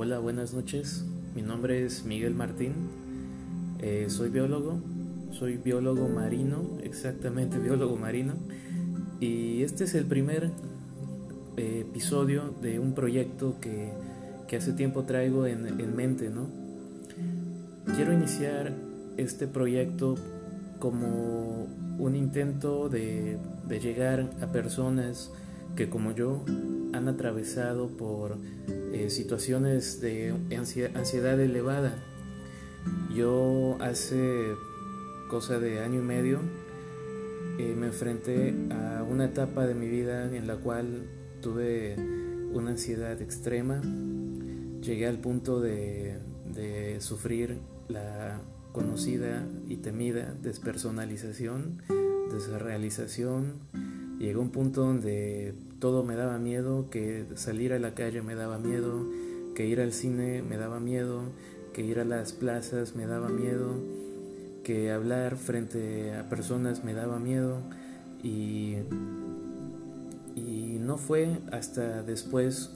Hola, buenas noches. Mi nombre es Miguel Martín. Eh, soy biólogo. Soy biólogo marino, exactamente biólogo marino. Y este es el primer eh, episodio de un proyecto que, hace tiempo traigo en, mente, ¿no? Quiero iniciar este proyecto como un intento de, de llegar a personas que como yo han atravesado por eh, situaciones de ansiedad elevada. Yo hace cosa de año y medio eh, me enfrenté a una etapa de mi vida en la cual tuve una ansiedad extrema. Llegué al punto de, de sufrir la conocida y temida despersonalización, desrealización. Llegó un punto donde todo me daba miedo, que salir a la calle me daba miedo, que ir al cine me daba miedo, que ir a las plazas me daba miedo, que hablar frente a personas me daba miedo. Y, y no fue hasta después,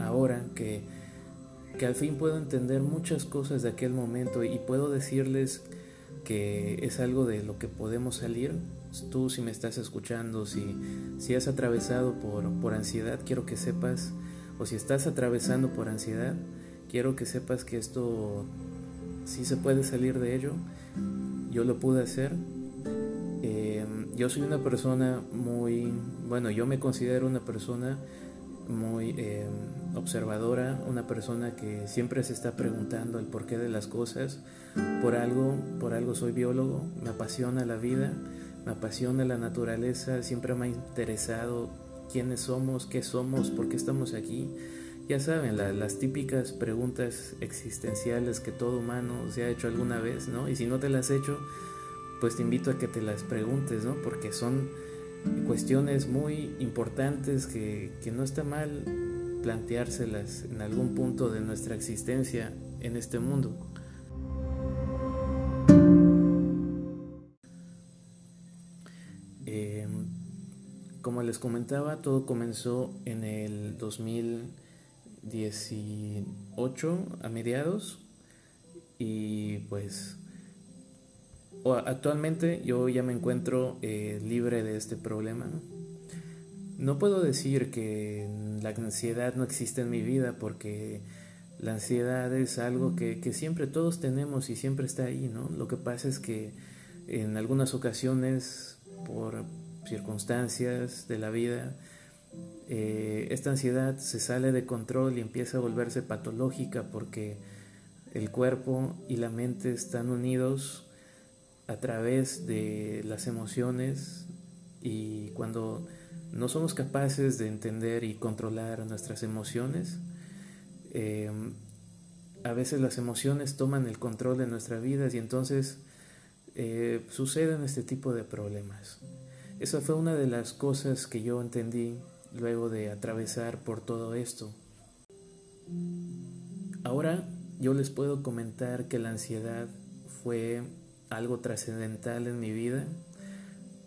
ahora, que, que al fin puedo entender muchas cosas de aquel momento y puedo decirles que es algo de lo que podemos salir tú si me estás escuchando, si, si has atravesado por, por ansiedad, quiero que sepas, o si estás atravesando por ansiedad, quiero que sepas que esto sí se puede salir de ello. Yo lo pude hacer. Eh, yo soy una persona muy, bueno, yo me considero una persona muy eh, observadora, una persona que siempre se está preguntando el porqué de las cosas. Por algo, por algo soy biólogo, me apasiona la vida me apasiona la naturaleza, siempre me ha interesado quiénes somos, qué somos, por qué estamos aquí. Ya saben, las típicas preguntas existenciales que todo humano se ha hecho alguna vez, ¿no? Y si no te las has hecho, pues te invito a que te las preguntes, ¿no? Porque son cuestiones muy importantes que, que no está mal planteárselas en algún punto de nuestra existencia en este mundo. Les comentaba, todo comenzó en el 2018 a mediados y pues actualmente yo ya me encuentro eh, libre de este problema. No puedo decir que la ansiedad no existe en mi vida porque la ansiedad es algo que, que siempre todos tenemos y siempre está ahí, ¿no? Lo que pasa es que en algunas ocasiones por circunstancias de la vida, eh, esta ansiedad se sale de control y empieza a volverse patológica porque el cuerpo y la mente están unidos a través de las emociones y cuando no somos capaces de entender y controlar nuestras emociones, eh, a veces las emociones toman el control de nuestra vida y entonces eh, suceden este tipo de problemas. Esa fue una de las cosas que yo entendí luego de atravesar por todo esto. Ahora yo les puedo comentar que la ansiedad fue algo trascendental en mi vida,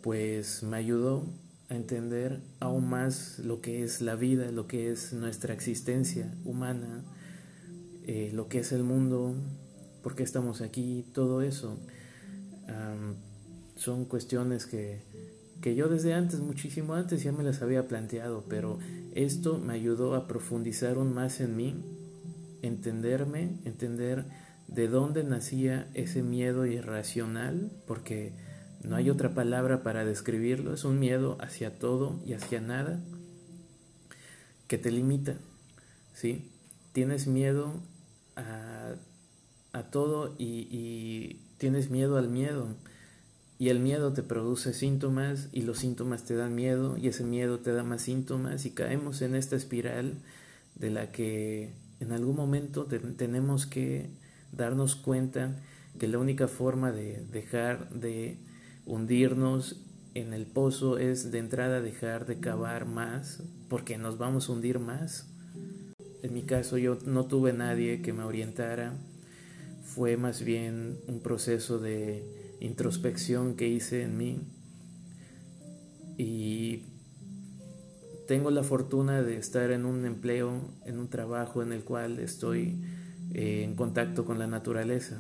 pues me ayudó a entender aún más lo que es la vida, lo que es nuestra existencia humana, eh, lo que es el mundo, por qué estamos aquí, todo eso. son cuestiones que que yo desde antes, muchísimo antes, ya me las había planteado, pero esto me ayudó a profundizar aún más en mí, entenderme, entender de dónde nacía ese miedo irracional, porque no hay otra palabra para describirlo, es un miedo hacia todo y hacia nada que te limita, ¿sí? Tienes miedo a, a todo y, y tienes miedo al miedo y el miedo te produce síntomas y los síntomas te dan miedo y ese miedo te da más síntomas y caemos en esta espiral de la que en algún momento tenemos que darnos cuenta que la única forma de dejar de hundirnos en el pozo es de entrada dejar de cavar más porque nos vamos a hundir más. En mi caso yo no tuve nadie que me orientara, fue más bien un proceso de introspección que hice en mí y tengo la fortuna de estar en un empleo, en un trabajo en el cual estoy eh, en contacto con la naturaleza.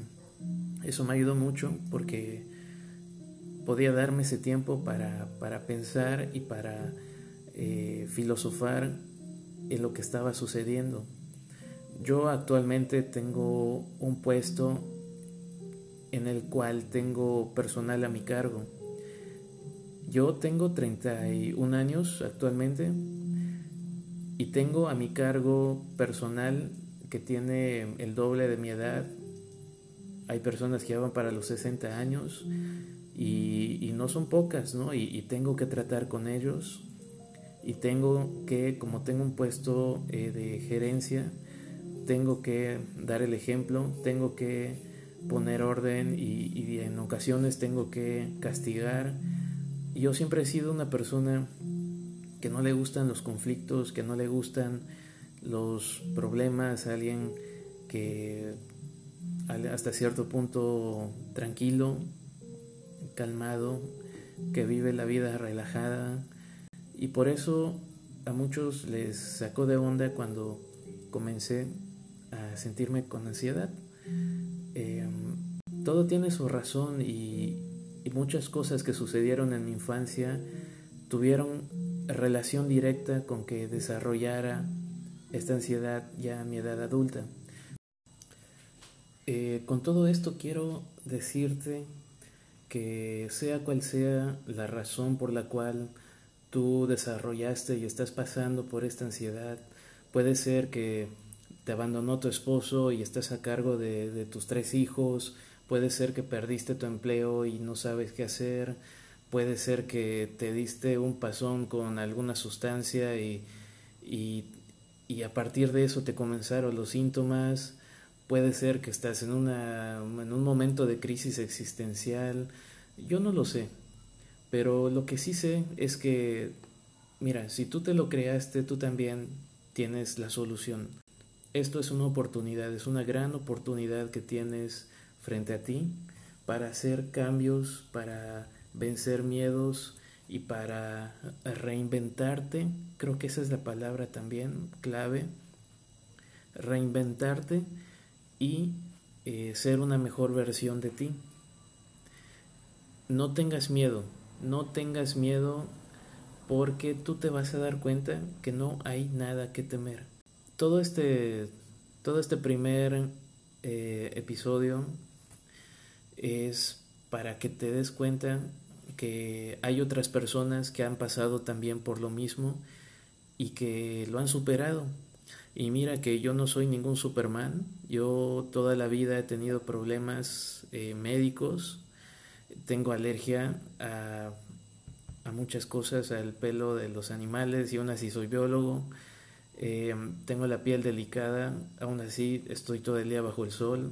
Eso me ayudó mucho porque podía darme ese tiempo para, pensar y para eh, filosofar en lo que estaba sucediendo. Yo actualmente tengo un puesto en el cual tengo personal a mi cargo. Yo tengo 31 años actualmente y tengo a mi cargo personal que tiene el doble de mi edad. Hay personas que van para los 60 años y, no son pocas, ¿no? Y, tengo que tratar con ellos y tengo que, como tengo un puesto eh, de gerencia, tengo que dar el ejemplo, tengo que poner orden y, en ocasiones tengo que castigar. Yo siempre he sido una persona que no le gustan los conflictos, que no le gustan los problemas, alguien que hasta cierto punto tranquilo, calmado, que vive la vida relajada y por eso a muchos les sacó de onda cuando comencé a sentirme con ansiedad. Em, todo tiene su razón y, muchas cosas que sucedieron en mi infancia tuvieron relación directa con que desarrollara esta ansiedad ya a mi edad adulta. Eh, con todo esto quiero decirte que sea cual sea la razón por la cual tú desarrollaste y estás pasando por esta ansiedad, puede ser que te abandonó tu esposo y estás a cargo de, tus tres hijos, puede ser que perdiste tu empleo y no sabes qué hacer, puede ser que te diste un pasón con alguna sustancia y, y, y a partir de eso te comenzaron los síntomas, Puede ser que estás en, una, en un momento de crisis existencial. Yo no lo sé. Pero lo que sí sé es que, mira, si tú te lo creaste, tú también tienes la solución. Esto es una oportunidad, es una gran oportunidad que tienes frente a ti para hacer cambios, para vencer miedos y para reinventarte. Creo que esa es la palabra también clave. Reinventarte y eh, ser una mejor versión de ti. No tengas miedo, no tengas miedo porque tú te vas a dar cuenta que no hay nada que temer. Todo este, todo este primer eh, episodio es para que te des cuenta que hay otras personas que han pasado también por lo mismo y que lo han superado. Y mira que yo no soy ningún Superman, yo toda la vida he tenido problemas eh, médicos, tengo alergia a, a, muchas cosas, al pelo de los animales. Y aún así soy biólogo, eh, tengo la piel delicada, aún así estoy todo el día bajo el sol,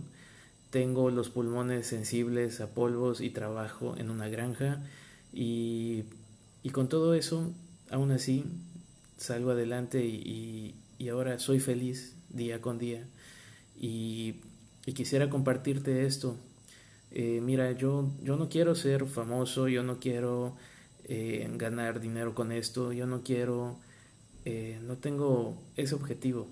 tengo los pulmones sensibles a polvos y trabajo en una granja y, y con todo eso, aún así salgo adelante y y ahora soy feliz día con día. Y, quisiera compartirte esto. Eh, mira, yo, yo no quiero ser famoso, yo no quiero eh, ganar dinero con esto, yo no quiero, eh, no tengo ese objetivo.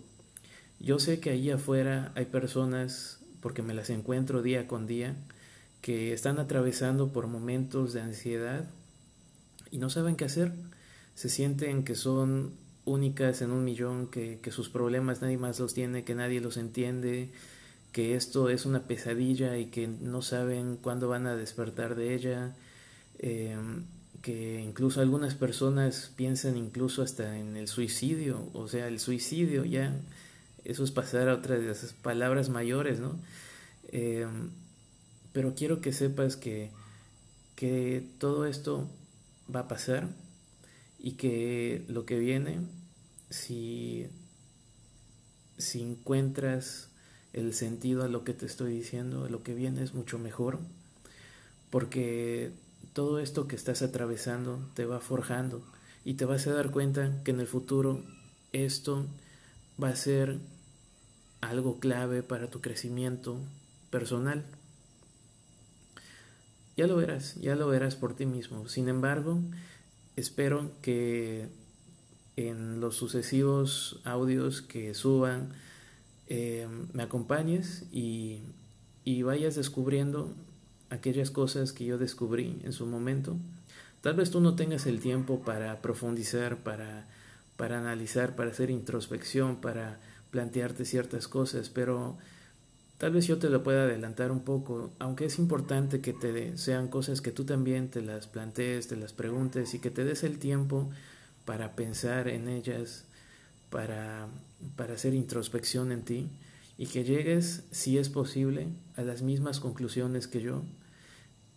Yo sé que ahí afuera hay personas, porque me las encuentro día con día, que están atravesando por momentos de ansiedad y no saben qué hacer. Se sienten que son únicas en un millón, que, sus problemas nadie más los tiene, que nadie los entiende, que esto es una pesadilla y que no saben cuándo van a despertar de ella, em, que incluso algunas personas piensan incluso hasta en el suicidio, o sea, el suicidio ya, eso es pasar a otras de esas palabras mayores, ¿no? Em, pero quiero que sepas que, que todo esto va a pasar y que lo que viene, si, si encuentras el sentido a lo que te estoy diciendo, lo que viene es mucho mejor, porque todo esto que estás atravesando te va forjando y te vas a dar cuenta que en el futuro esto va a ser algo clave para tu crecimiento personal. Ya lo verás, ya lo verás por ti mismo. Sin embargo, espero que en los sucesivos audios que suban eh, me acompañes y, y vayas descubriendo aquellas cosas que yo descubrí en su momento. Tal vez tú no tengas el tiempo para profundizar, para, para analizar, para hacer introspección, para plantearte ciertas cosas, pero tal vez yo te lo pueda adelantar un poco, aunque es importante que te sean cosas que tú también te las plantees, te las preguntes y que te des el tiempo para pensar en ellas, para, para hacer introspección en ti y que llegues, si es posible, a las mismas conclusiones que yo,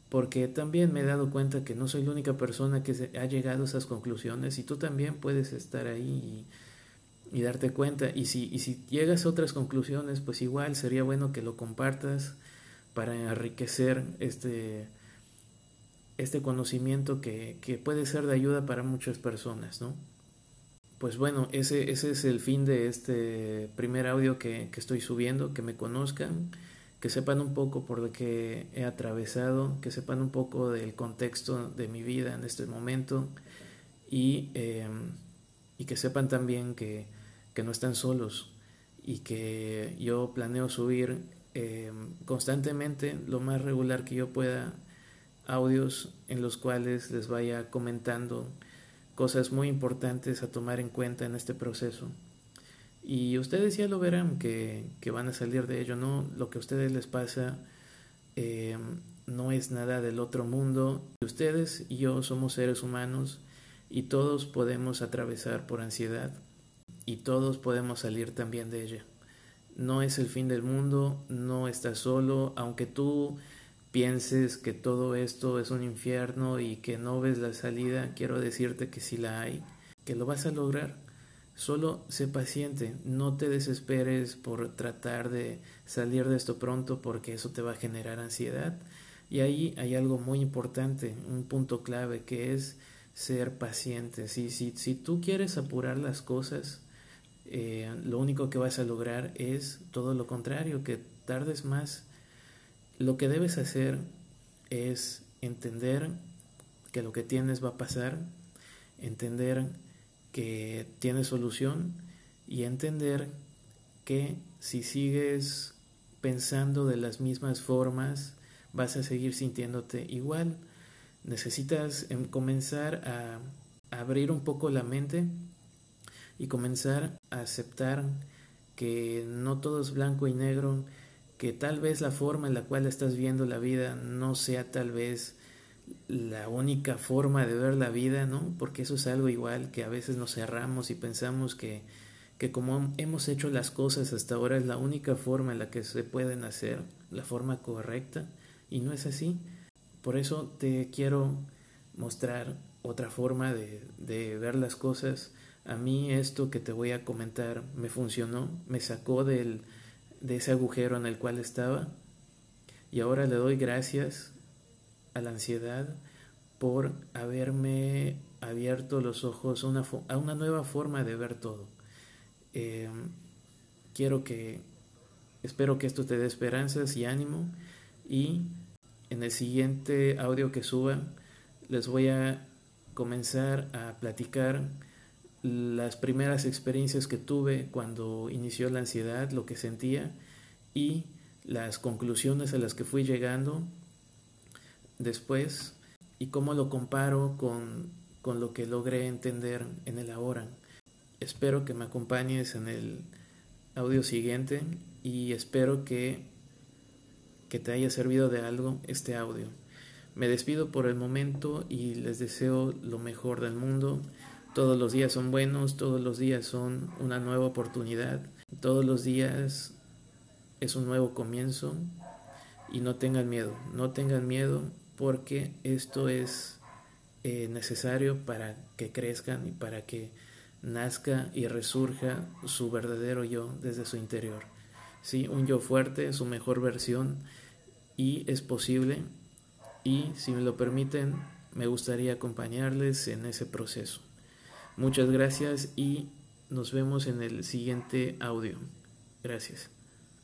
porque también me he dado cuenta que no soy la única persona que ha llegado a esas conclusiones y tú también puedes estar ahí y, darte cuenta. Y si, llegas a otras conclusiones, pues igual sería bueno que lo compartas para enriquecer este, este conocimiento que, puede ser de ayuda para muchas personas, ¿no? Pues bueno, ese, ese es el fin de este primer audio que estoy subiendo, que me conozcan que sepan un poco por lo que he atravesado, que sepan un poco del contexto de mi vida en este momento y, em, y que sepan también que, que, no están solos y que yo planeo subir em, constantemente lo más regular que yo pueda audios en los cuales les vaya comentando cosas muy importantes a tomar en cuenta en este proceso. Y ustedes ya lo verán que, van a salir de ello, ¿no? Lo que a ustedes les pasa eh, no es nada del otro mundo. Ustedes y yo somos seres humanos y todos podemos atravesar por ansiedad y todos podemos salir también de ella. No es el fin del mundo, no estás solo, aunque tú pienses que todo esto es un infierno y que no ves la salida, quiero decirte que sí la hay, que lo vas a lograr Solo sé paciente, no te desesperes por tratar de salir de esto pronto porque eso te va a generar ansiedad. Y ahí hay algo muy importante, un punto clave que es ser paciente. Si, si, si tú quieres apurar las cosas, eh, lo único que vas a lograr es todo lo contrario, que tardes más. Lo que debes hacer es entender que lo que tienes va a pasar, entender que tiene solución y entender que si sigues pensando de las mismas formas vas a seguir sintiéndote igual. Necesitas em, comenzar a abrir un poco la mente y comenzar a aceptar que no todo es blanco y negro, que tal vez la forma en la cual estás viendo la vida no sea tal vez la única forma de ver la vida, ¿no? Porque eso es algo igual que a veces nos cerramos y pensamos que, que como hemos hecho las cosas hasta ahora es la única forma en la que se pueden hacer, la forma correcta, y no es así. Por eso te quiero mostrar otra forma de, de ver las cosas. A mí esto que te voy a comentar me funcionó, me sacó del, de ese agujero en el cual estaba y ahora le doy gracias a la ansiedad por haberme abierto los ojos a una, nueva forma de ver todo. Eh, quiero que, espero que esto te dé esperanzas y ánimo y en el siguiente audio que suba les voy a comenzar a platicar las primeras experiencias que tuve cuando inició la ansiedad, lo que sentía y las conclusiones a las que fui llegando después y cómo lo comparo con, con lo que logré entender en el ahora. Espero que me acompañes en el audio siguiente y espero que, que te haya servido de algo este audio. Me despido por el momento y les deseo lo mejor del mundo. Todos los días son buenos, todos los días son una nueva oportunidad, todos los días es un nuevo comienzo y no tengan miedo, no tengan miedo porque esto es eh, necesario para que crezcan y para que nazca y resurja su verdadero yo desde su interior. Sí, un yo fuerte, su mejor versión y es posible y si me lo permiten me gustaría acompañarles en ese proceso. Muchas gracias y nos vemos en el siguiente audio. Gracias.